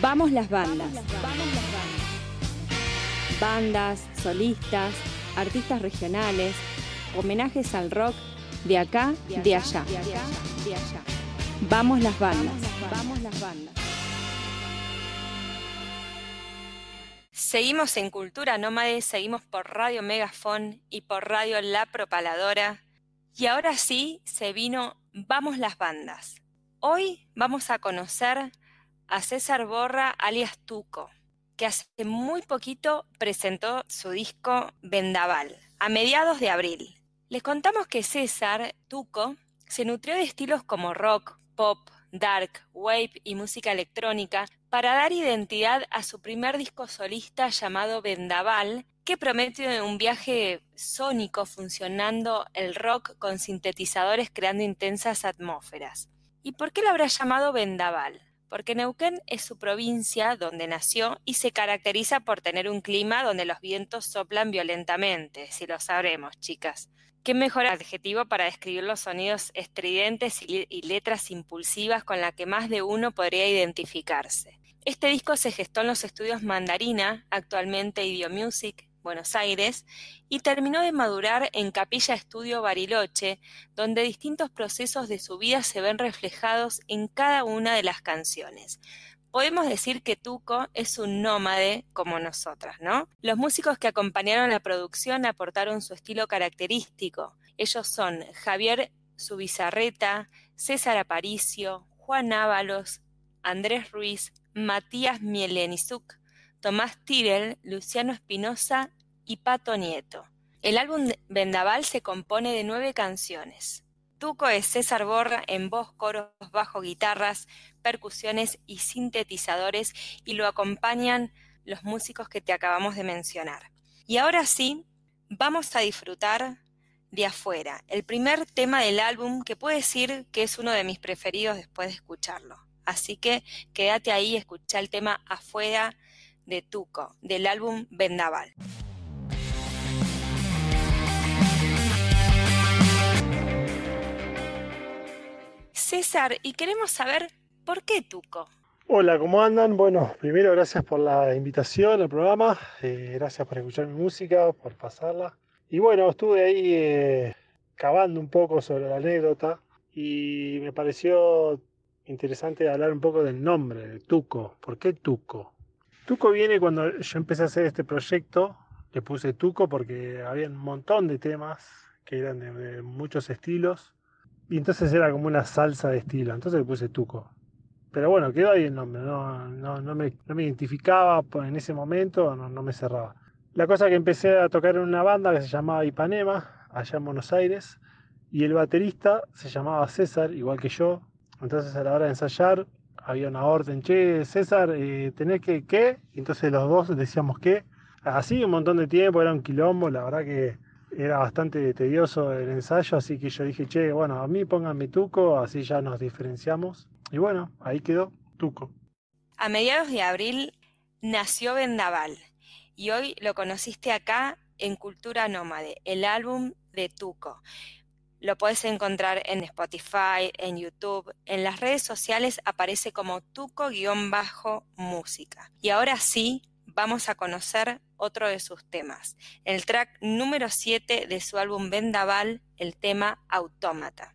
Vamos las bandas. Bandas, solistas, artistas regionales, homenajes al rock de acá, de allá. Vamos las bandas. Vamos las bandas. Seguimos en Cultura Nómade, seguimos por Radio Megafon y por Radio La Propaladora. Y ahora sí se vino Vamos las bandas. Hoy vamos a conocer a César Borra alias Tuco, que hace muy poquito presentó su disco Vendaval, a mediados de abril. Les contamos que César Tuco se nutrió de estilos como rock, pop, dark, wave y música electrónica para dar identidad a su primer disco solista llamado Vendaval, que promete un viaje sónico funcionando el rock con sintetizadores creando intensas atmósferas. ¿Y por qué lo habrá llamado Vendaval? Porque Neuquén es su provincia donde nació y se caracteriza por tener un clima donde los vientos soplan violentamente, si lo sabremos, chicas. ¿Qué mejor adjetivo para describir los sonidos estridentes y, letras impulsivas con la que más de uno podría identificarse? Este disco se gestó en los estudios Mandarina, actualmente Idio Music, Buenos Aires, y terminó de madurar en Capilla Estudio Bariloche, donde distintos procesos de su vida se ven reflejados en cada una de las canciones. Podemos decir que Tuco es un nómade como nosotras, ¿no? Los músicos que acompañaron la producción aportaron su estilo característico. Ellos son Javier Subizarreta, César Aparicio, Juan Ábalos, Andrés Ruiz, Matías Mielenizuk, Tomás Tirel, Luciano Espinosa y Pato Nieto. El álbum Vendaval se compone de nueve canciones. Tuco es César Borra en voz, coros, bajo, guitarras, percusiones y sintetizadores y lo acompañan los músicos que te acabamos de mencionar. Y ahora sí, vamos a disfrutar de afuera, el primer tema del álbum que puedo decir que es uno de mis preferidos después de escucharlo. Así que quédate ahí y escucha el tema afuera de Tuco, del álbum Vendaval. César, y queremos saber por qué Tuco. Hola, ¿cómo andan? Bueno, primero gracias por la invitación al programa, eh, gracias por escuchar mi música, por pasarla. Y bueno, estuve ahí eh, cavando un poco sobre la anécdota y me pareció interesante hablar un poco del nombre, de Tuco. ¿Por qué Tuco? Tuco viene cuando yo empecé a hacer este proyecto, le puse Tuco porque había un montón de temas que eran de muchos estilos y entonces era como una salsa de estilo, entonces le puse Tuco. Pero bueno, quedó ahí el nombre, no, no, me, identificaba en ese momento, no, me cerraba. La cosa que empecé a tocar en una banda que se llamaba Ipanema, allá en Buenos Aires, y el baterista se llamaba César, igual que yo. Entonces a la hora de ensayar había una orden, che, César, eh, ¿tenés que qué? Entonces los dos decíamos qué. Así un montón de tiempo, era un quilombo, la verdad que era bastante tedioso el ensayo, así que yo dije, che, bueno, a mí pónganme Tuco, así ya nos diferenciamos. Y bueno, ahí quedó Tuco. A mediados de abril nació Vendaval y hoy lo conociste acá en Cultura Nómade, el álbum de Tuco. Lo puedes encontrar en Spotify, en YouTube, en las redes sociales aparece como Tuco-música. Y ahora sí, vamos a conocer otro de sus temas, el track número 7 de su álbum Vendaval, el tema Autómata.